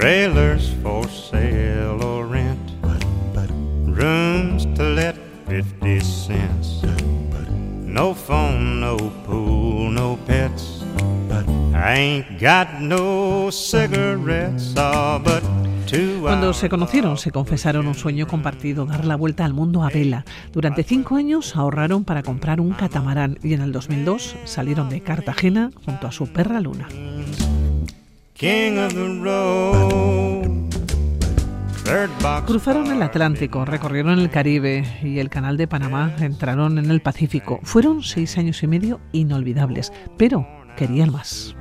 trailers for sale or rent, rooms to let 50 cents. No phone, no pool, no pets. I ain't got no cigarettes, oh, but Cuando se conocieron, se confesaron un sueño compartido, dar la vuelta al mundo a vela. Durante cinco años ahorraron para comprar un catamarán y en el 2002 salieron de Cartagena junto a su perra Luna. Cruzaron el Atlántico, recorrieron el Caribe y el Canal de Panamá, entraron en el Pacífico. Fueron seis años y medio inolvidables, pero querían más.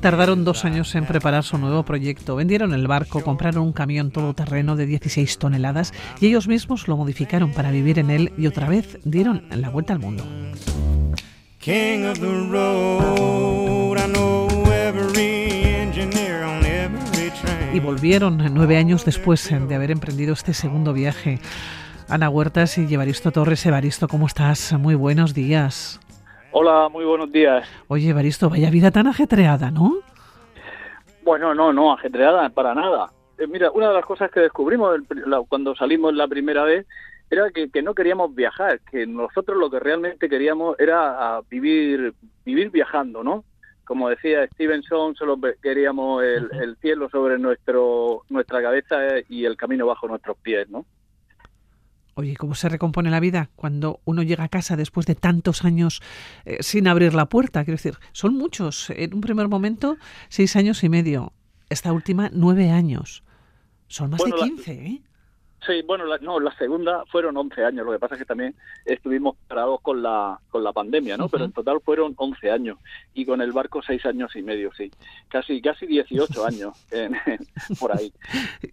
Tardaron dos años en preparar su nuevo proyecto. Vendieron el barco, compraron un camión todoterreno de 16 toneladas y ellos mismos lo modificaron para vivir en él y otra vez dieron la vuelta al mundo. Y volvieron nueve años después de haber emprendido este segundo viaje. Ana Huertas y Evaristo Torres. Evaristo, ¿cómo estás? Muy buenos días. Hola, muy buenos días. Oye, Evaristo, vaya vida tan ajetreada, ¿no? Bueno, no, no, ajetreada para nada. Eh, mira, una de las cosas que descubrimos cuando salimos la primera vez era que, no queríamos viajar, que nosotros lo que realmente queríamos era vivir, vivir viajando, ¿no? Como decía Stevenson, solo queríamos el, el cielo sobre nuestro, nuestra cabeza y el camino bajo nuestros pies, ¿no? Oye, ¿cómo se recompone la vida cuando uno llega a casa después de tantos años eh, sin abrir la puerta? Quiero decir, son muchos. En un primer momento, seis años y medio. Esta última, nueve años. Son más de quince, ¿eh? Sí, bueno, no, la segunda fueron 11 años. Lo que pasa es que también estuvimos parados con la, con la pandemia, ¿no? Pero en total fueron 11 años. Y con el barco 6 años y medio, sí. Casi, casi 18 años por ahí.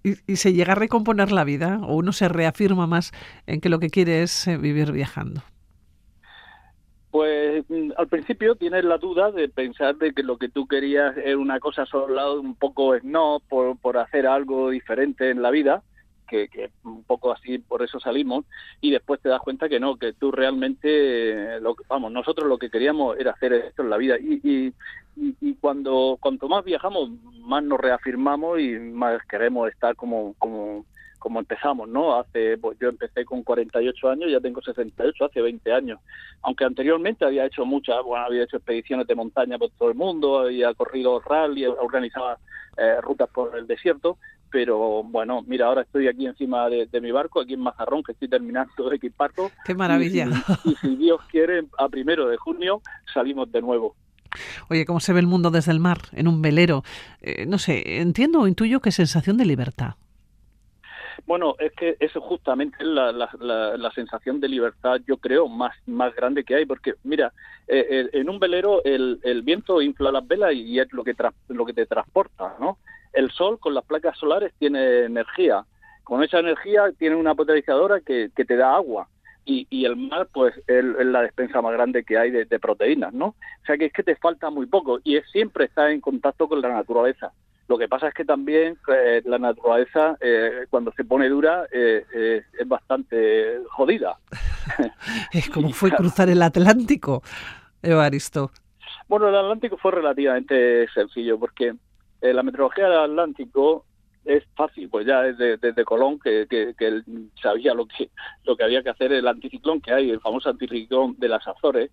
¿Y, se llega a recomponer la vida? ¿O uno se reafirma más en que lo que quiere es eh, vivir viajando? Pues mm, al principio tienes la duda de pensar de que lo que tú querías era una cosa solo un poco no por, por hacer algo diferente en la vida que, un poco así por eso salimos y después te das cuenta que no, que tú realmente, lo, vamos, nosotros lo que queríamos era hacer esto en la vida y, y, y, cuando cuanto más viajamos, más nos reafirmamos y más queremos estar como, como, como empezamos, ¿no? Hace, pues yo empecé con 48 años, ya tengo 68, hace 20 años. Aunque anteriormente había hecho muchas, bueno, había hecho expediciones de montaña por todo el mundo, había corrido rally, organizaba eh, rutas por el desierto, pero bueno, mira, ahora estoy aquí encima de, mi barco, aquí en Mazarrón, que estoy terminando de equiparlo. ¡Qué maravilla! Y, si Dios quiere, a primero de junio salimos de nuevo. Oye, ¿cómo se ve el mundo desde el mar, en un velero? Eh, no sé, entiendo o intuyo que sensación de libertad. Bueno, es que eso justamente es la, la, sensación de libertad, yo creo, más, más grande que hay, porque mira, eh, en un velero el, el, viento infla las velas y es lo que, lo que te transporta, ¿no? El sol con las placas solares tiene energía. Con esa energía tiene una potenciadora que, te da agua. Y, y, el mar, pues, es, la despensa más grande que hay de, proteínas, ¿no? O sea que es que te falta muy poco y es siempre estar en contacto con la naturaleza. Lo que pasa es que también eh, la naturaleza, eh, cuando se pone dura, eh, es bastante jodida. es como fue cruzar el Atlántico, Evaristo. Bueno, el Atlántico fue relativamente sencillo porque eh, la meteorología del Atlántico es fácil, pues ya desde, desde Colón que, que, sabía lo que lo que había que hacer el anticiclón que hay, el famoso anticiclón de las Azores,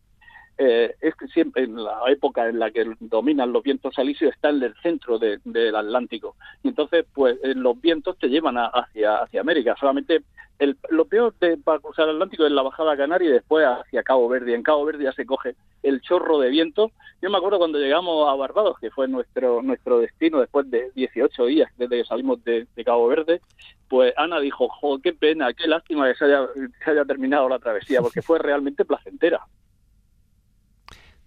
eh, es que siempre en la época en la que dominan los vientos alisios está en el centro del Atlántico. Y entonces pues eh, los vientos te llevan hacia hacia América. Solamente el, lo peor de, para cruzar el Atlántico es la bajada Canaria y después hacia Cabo Verde. En Cabo Verde ya se coge el chorro de viento. Yo me acuerdo cuando llegamos a Barbados, que fue nuestro nuestro destino después de 18 días desde que salimos de, Cabo Verde, pues Ana dijo, jo, qué pena, qué lástima que se haya, se haya terminado la travesía, porque fue realmente placentera.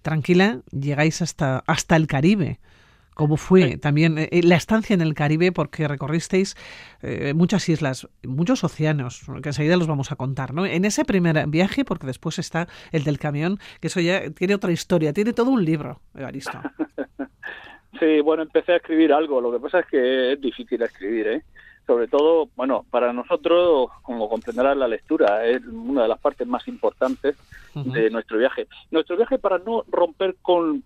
Tranquila, llegáis hasta, hasta el Caribe. ¿Cómo fue también eh, la estancia en el Caribe? Porque recorristeis eh, muchas islas, muchos océanos, que enseguida los vamos a contar, ¿no? En ese primer viaje, porque después está el del camión, que eso ya tiene otra historia, tiene todo un libro, Evaristo. Sí, bueno, empecé a escribir algo. Lo que pasa es que es difícil escribir, ¿eh? sobre todo, bueno, para nosotros, como comprenderás, la lectura es una de las partes más importantes de nuestro viaje. Nuestro viaje para no romper con,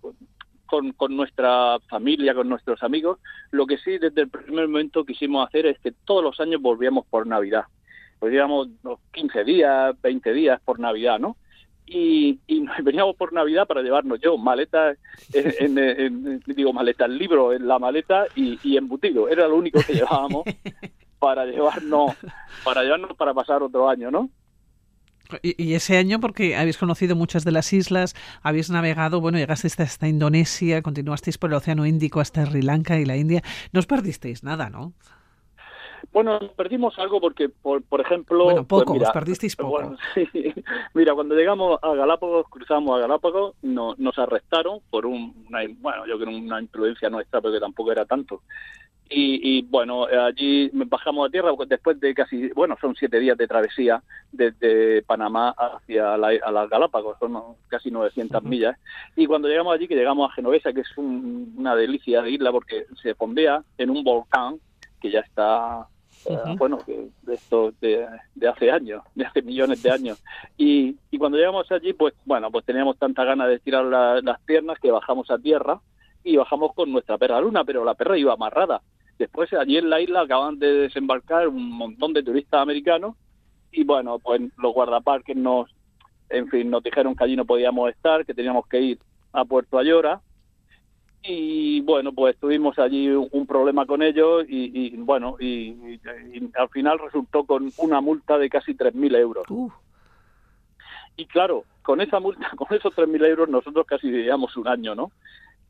con, con, nuestra familia, con nuestros amigos, lo que sí desde el primer momento quisimos hacer es que todos los años volvíamos por Navidad. Pues digamos, 15 días, 20 días por Navidad, ¿no? y, y, veníamos por Navidad para llevarnos yo maleta, en, digo maleta, el libro en la maleta y, y, embutido. Era lo único que llevábamos para llevarnos, para llevarnos para pasar otro año, ¿no? Y, ese año, porque habéis conocido muchas de las islas, habéis navegado, bueno, llegasteis hasta Indonesia, continuasteis por el Océano Índico hasta Sri Lanka y la India, no os perdisteis nada, ¿no? Bueno, perdimos algo porque, por, por ejemplo... Bueno, pues poco, os perdisteis poco. Mira, cuando llegamos a Galápagos, cruzamos a Galápagos, no, nos arrestaron por un, una, bueno, yo creo una imprudencia nuestra, porque tampoco era tanto. Y, y, bueno, allí bajamos a tierra después de casi, bueno, son siete días de travesía desde Panamá hacia la, a las Galápagos, son casi 900 millas. Y cuando llegamos allí, que llegamos a Genovesa, que es una delicia de isla porque se fondea en un volcán que ya está eh, bueno, de esto de, hace años, de hace millones de años. Y, y cuando llegamos allí, pues bueno, pues teníamos tanta ganas de tirar las piernas que bajamos a tierra y bajamos con nuestra perra luna, pero la perra iba amarrada. Después allí en la isla acaban de desembarcar un montón de turistas americanos y bueno, pues los guardaparques nos, en fin, nos dijeron que allí no podíamos estar, que teníamos que ir a Puerto Ayora y bueno, pues tuvimos allí un problema con ellos y, bueno, y, al final resultó con una multa de casi 3.000 euros. Y claro, con esa multa, con esos 3.000 euros nosotros casi vivíamos un año, ¿no?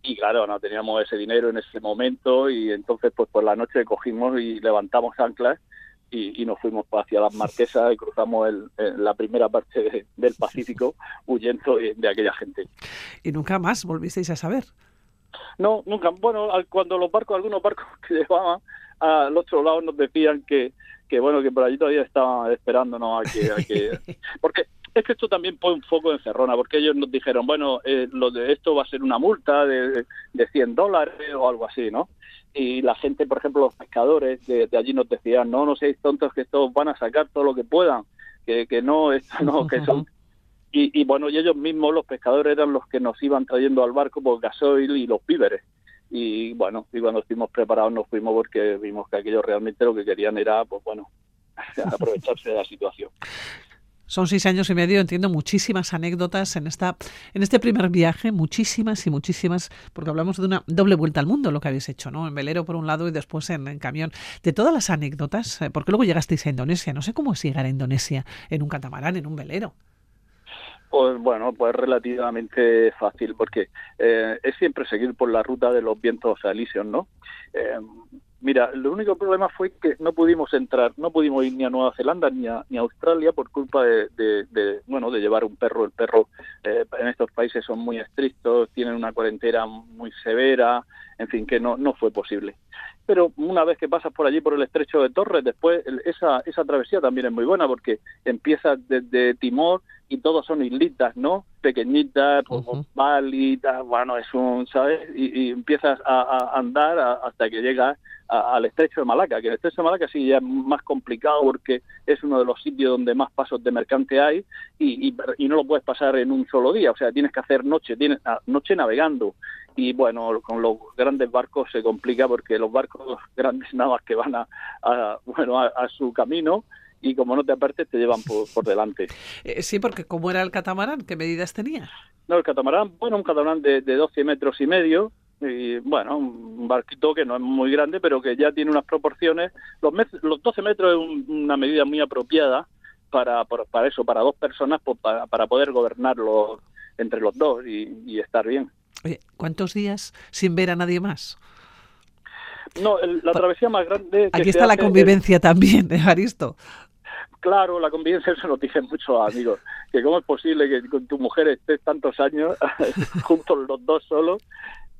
Y claro, no teníamos ese dinero en ese momento y entonces pues por la noche cogimos y levantamos anclas y, nos fuimos hacia las Marquesas y cruzamos el, la primera parte del Pacífico huyendo de aquella gente. ¿Y nunca más volvisteis a saber? No, nunca. Bueno, cuando los barcos, algunos barcos que llevaban al otro lado nos decían que, que bueno, que por allí todavía estaban esperándonos a que, a que... Porque es que esto también pone un foco en Cerrona, porque ellos nos dijeron, bueno, eh, lo de esto va a ser una multa de, de 100 dólares o algo así, ¿no? Y la gente, por ejemplo, los pescadores de, allí nos decían, no, no seáis tontos que estos van a sacar todo lo que puedan, que, que no, esto no, que son y, bueno, y ellos mismos, los pescadores, eran los que nos iban trayendo al barco por gasoil y los víveres. Y bueno, y cuando estuvimos preparados nos fuimos porque vimos que aquellos realmente lo que querían era, pues bueno, aprovecharse de la situación. Son seis años y medio, entiendo muchísimas anécdotas en esta, en este primer viaje, muchísimas y muchísimas, porque hablamos de una doble vuelta al mundo lo que habéis hecho, ¿no? En velero por un lado y después en, camión. De todas las anécdotas, eh, porque luego llegasteis a Indonesia, no sé cómo es llegar a Indonesia en un catamarán, en un velero. Pues bueno, pues relativamente fácil, porque eh, es siempre seguir por la ruta de los vientos alisios, ¿no? Eh, mira, el único problema fue que no pudimos entrar, no pudimos ir ni a Nueva Zelanda ni a, ni a Australia por culpa de, bueno, de llevar un perro. El perro eh, en estos países son muy estrictos, tienen una cuarentena muy severa, en fin, que no, no fue posible. Pero una vez que pasas por allí, por el estrecho de Torres, después esa, esa travesía también es muy buena porque empiezas desde Timor y todos son islitas, ¿no? Pequeñitas, como uh bueno, es un, ¿sabes? Y, empiezas a, andar hasta que llegas al estrecho de Malaca, que el estrecho de Malaca sí ya es más complicado porque es uno de los sitios donde más pasos de mercante hay y, y, no lo puedes pasar en un solo día, o sea, tienes que hacer noche, tienes ah, noche navegando y bueno, con los grandes barcos se complica porque los barcos grandes nada más que van a, bueno, a su camino y como no te apartes te llevan por, delante. Eh, sí, porque ¿cómo era el catamarán? ¿Qué medidas tenía? No, el catamarán, bueno, un catamarán de, de 12 metros y medio, y bueno, un barquito que no es muy grande, pero que ya tiene unas proporciones. Los, los 12 metros es una medida muy apropiada para, para, eso, para dos personas, pues, para, para poder gobernarlo entre los dos y, estar bien. Oye, ¿cuántos días sin ver a nadie más? No, la travesía más grande. Aquí está la convivencia también, Evaristo claro, la convivencia eso nos dicen muchos amigos, que cómo es posible que con tu mujer estés tantos años juntos los dos solos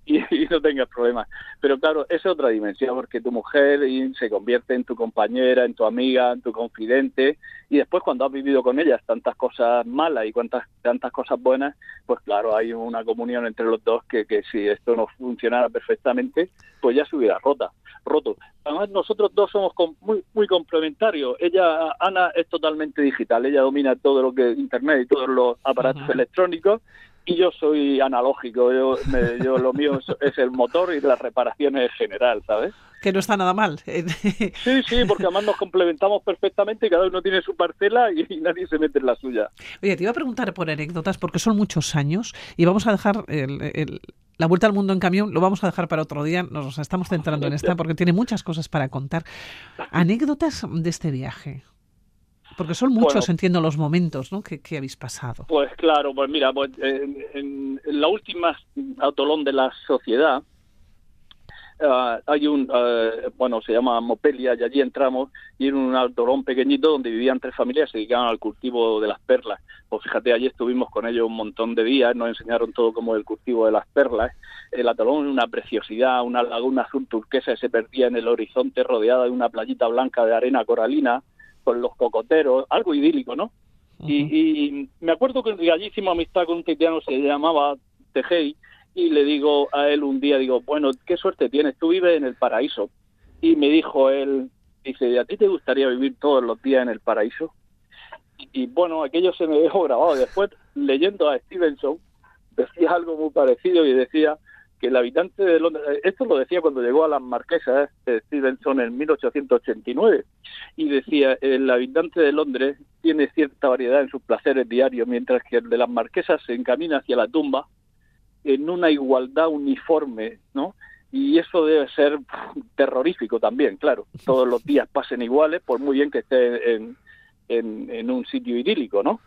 y, no tengas problemas. Pero claro, es otra dimensión, porque tu mujer se convierte en tu compañera, en tu amiga, en tu confidente, y después cuando has vivido con ellas tantas cosas malas y cuantas, tantas cosas buenas, pues claro, hay una comunión entre los dos que, que si esto no funcionara perfectamente, pues ya se hubiera rota, roto. Además, nosotros dos somos muy, muy complementarios. Ella, Ana, es totalmente digital, ella domina todo lo que es Internet y todos los aparatos electrónicos, y yo soy analógico, yo, yo lo mío es, el motor y las reparaciones en general, ¿sabes? Que no está nada mal. sí, sí, porque además nos complementamos perfectamente, cada uno tiene su parcela y, nadie se mete en la suya. Oye, te iba a preguntar por anécdotas, porque son muchos años, y vamos a dejar la vuelta al mundo en camión, lo vamos a dejar para otro día, nos estamos centrando en esta porque tiene muchas cosas para contar. Anécdotas de este viaje. Porque son muchos, entiendo, los momentos ¿no? que, habéis pasado. Pues claro, pues mira, pues, en, la última autolón de la sociedad ah, hay un, ah, bueno, se llama Mopelia y allí entramos y en un autolón pequeñito donde vivían tres familias se dedicaban al cultivo de las perlas. Pues fíjate, allí estuvimos con ellos un montón de días, nos enseñaron todo como el cultivo de las perlas. El atolón una preciosidad, una laguna azul turquesa que se perdía en el horizonte rodeada de una playita blanca de arena coralina con los cocoteros, algo idílico, ¿no? y, me acuerdo que allí hicimos amistad con un titiano, se llamaba Tejei, y le digo a él un día, digo, bueno, qué suerte tienes, tú vives en el paraíso. Y me dijo él, dice, ¿a ti te gustaría vivir todos los días en el paraíso? Y, bueno, aquello se me dejó grabado. Después, leyendo a Stevenson, decía algo muy parecido y decía que el habitante de Londres, esto lo decía cuando llegó a las marquesas de Stevenson en 1889, y decía, el habitante de Londres tiene cierta variedad en sus placeres diarios, mientras que el de las marquesas se encamina hacia la tumba en una igualdad uniforme, ¿no? Y eso debe ser terrorífico también, claro. Todos los días pasen iguales, por muy bien que esté en un sitio idílico, ¿no?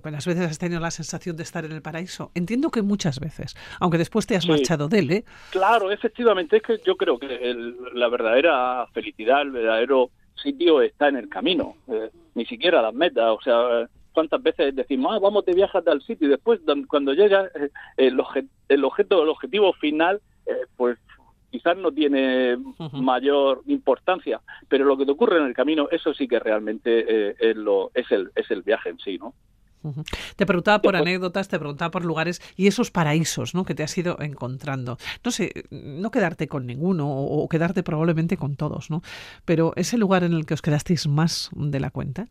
¿Cuántas veces has tenido la sensación de estar en el paraíso? Entiendo que muchas veces, aunque después te has marchado de él, ¿eh? Claro, efectivamente, es que yo creo que la verdadera felicidad, el verdadero sitio está en el camino, eh, ni siquiera las metas, o sea, cuántas veces decimos, ah, vamos de viaje al sitio y después cuando llega eh, el, el objeto, el objetivo final, eh, pues quizás no tiene mayor importancia, pero lo que te ocurre en el camino, eso sí que realmente es, lo, es, el, es el viaje en sí, ¿no? Te preguntaba por anécdotas, te preguntaba por lugares y esos paraísos ¿no? que te has ido encontrando. No sé, no quedarte con ninguno o, quedarte probablemente con todos, ¿no? Pero ¿ese lugar en el que os quedasteis más de la cuenta?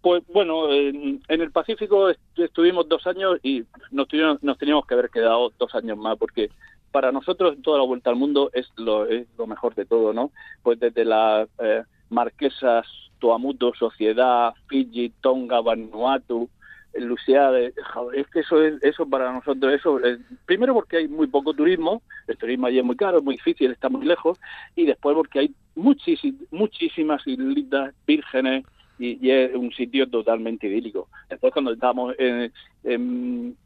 Pues bueno, en, el Pacífico estuvimos dos años y nos, nos teníamos que haber quedado dos años más porque para nosotros toda la vuelta al mundo es lo, es lo mejor de todo, ¿no? Pues desde las eh, marquesas Tuamutu, Sociedad, Fiji, Tonga, Vanuatu, Lucia, es que eso es eso para nosotros eso primero porque hay muy poco turismo el turismo allí es muy caro es muy difícil está muy lejos y después porque hay muchísimas muchísimas islitas vírgenes y, es un sitio totalmente idílico. Después cuando estábamos en, en,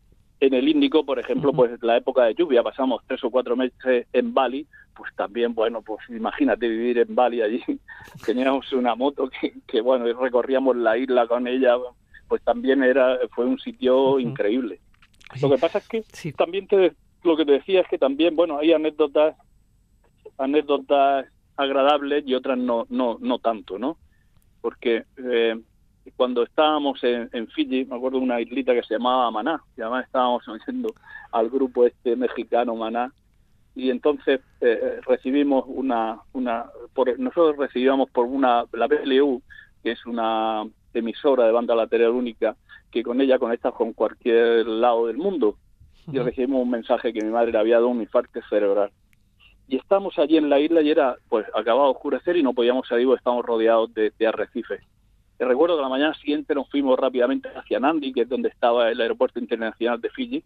en el Índico por ejemplo pues la época de lluvia pasamos tres o cuatro meses en Bali pues también, bueno, pues imagínate vivir en Bali allí. Teníamos una moto que, que, bueno, recorríamos la isla con ella, pues también era fue un sitio increíble. Lo que pasa es que también te, lo que te decía es que también, bueno, hay anécdotas anécdotas agradables y otras no no no tanto, ¿no? Porque eh, cuando estábamos en, en, Fiji, me acuerdo de una islita que se llamaba Maná, y además estábamos oyendo al grupo este mexicano Maná, y entonces eh, recibimos una, una por, nosotros recibíamos por una, la BLU, que es una emisora de banda lateral única, que con ella conectas con cualquier lado del mundo. Y recibimos un mensaje que mi madre le había dado un infarto cerebral. Y estamos allí en la isla y era, pues, acababa de oscurecer y no podíamos salir porque estábamos rodeados de, de arrecifes. Recuerdo que la mañana siguiente nos fuimos rápidamente hacia Nandi, que es donde estaba el aeropuerto internacional de Fiji,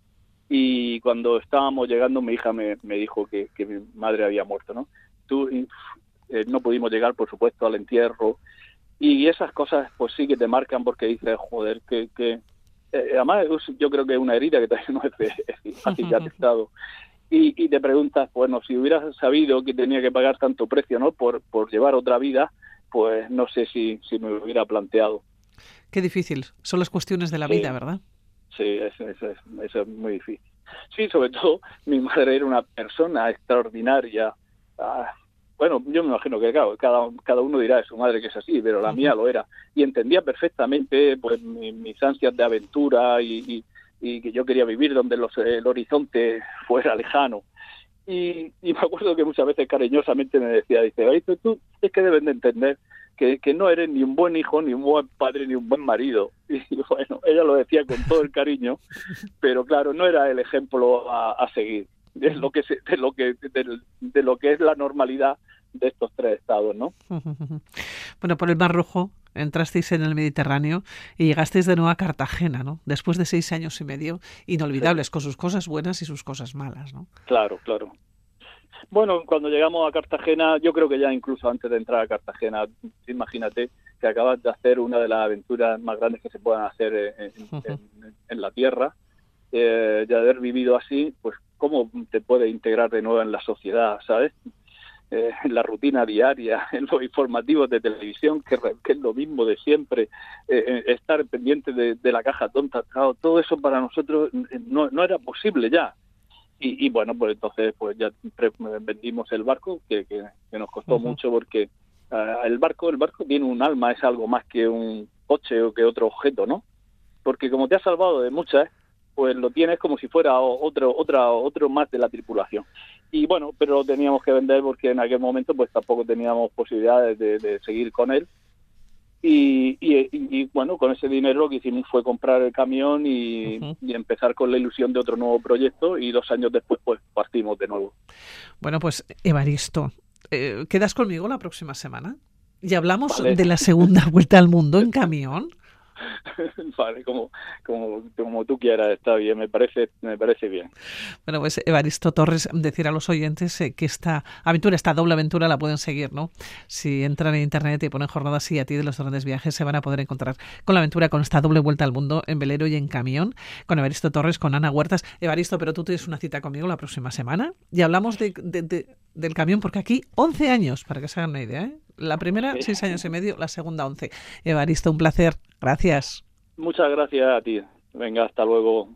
y cuando estábamos llegando mi hija me, me dijo que, que, mi madre había muerto, ¿no? Tú, eh, no pudimos llegar, por supuesto, al entierro y esas cosas pues sí que te marcan porque dices, joder, que... que eh, además yo creo que es una herida que todavía no es, fácil de atestado. Y, y te preguntas, bueno, si hubieras sabido que tenía que pagar tanto precio, ¿no? Por, por llevar otra vida, pues no sé si, si me hubiera planteado. Qué difícil. Son las cuestiones de la vida, ¿verdad? Sí, eso, eso, es muy difícil. Sí, sobre todo mi madre era una persona extraordinaria. Ah, bueno, yo me imagino que cada, cada uno dirá de su madre que es así, pero la mía lo era. Y entendía perfectamente pues mis ansias de aventura y, que yo quería vivir donde el horizonte fuera lejano. Y, me acuerdo que muchas veces cariñosamente me decía, dice, tú es que deben de entender que, que, no eres ni un buen hijo, ni un buen padre, ni un buen marido. Y bueno, ella lo decía con todo el cariño, pero claro, no era el ejemplo a, seguir de lo que de lo que de, lo que es la normalidad de estos tres estados, ¿no? Bueno, por el Mar Rojo entrasteis en el Mediterráneo y llegasteis de nuevo a Cartagena, ¿no? Después de seis años y medio inolvidables, con sus cosas buenas y sus cosas malas, ¿no? Claro, claro. Bueno, cuando llegamos a Cartagena, yo creo que ya incluso antes de entrar a Cartagena, imagínate que acabas de hacer una de las aventuras más grandes que se puedan hacer en, la Tierra, eh, de haber vivido así, pues cómo te puedes integrar de nuevo en la sociedad, ¿sabes? Eh, en la rutina diaria, en los informativos de televisión, que, es lo mismo de siempre, eh, eh, estar pendiente de, la caja tonta, todo eso para nosotros no, no era posible ya. Y, bueno, pues entonces pues ya vendimos el barco, que, que, nos costó mucho porque ah, el barco el barco tiene un alma, es algo más que un coche o que otro objeto, ¿no? Porque como te ha salvado de muchas, pues lo tienes como si fuera otro otra otro más de la tripulación y bueno pero lo teníamos que vender porque en aquel momento pues tampoco teníamos posibilidades de, seguir con él. Y, y, bueno con ese dinero lo que hicimos fue comprar el camión y, empezar con la ilusión de otro nuevo proyecto y dos años después pues partimos de nuevo. Bueno pues Evaristo eh, quedas conmigo la próxima semana. Y hablamos de la segunda vuelta al mundo en camión vale, como, como, como tú quieras, está bien, me parece, me parece bien. Bueno, pues Evaristo Torres, decir a los oyentes eh, que esta aventura, esta doble aventura la pueden seguir, ¿no? Si entran en internet y ponen jornadas y a ti de los grandes viajes, se van a poder encontrar con la aventura, con esta doble vuelta al mundo en velero y en camión, con Evaristo Torres, con Ana Huertas. Evaristo, pero tú tienes una cita conmigo la próxima semana y hablamos de, del camión, porque aquí 11 años, para que se hagan una idea, ¿eh? La primera, seis años y medio, la segunda, once. Evaristo, un placer. Gracias. Muchas gracias a ti. Venga, hasta luego.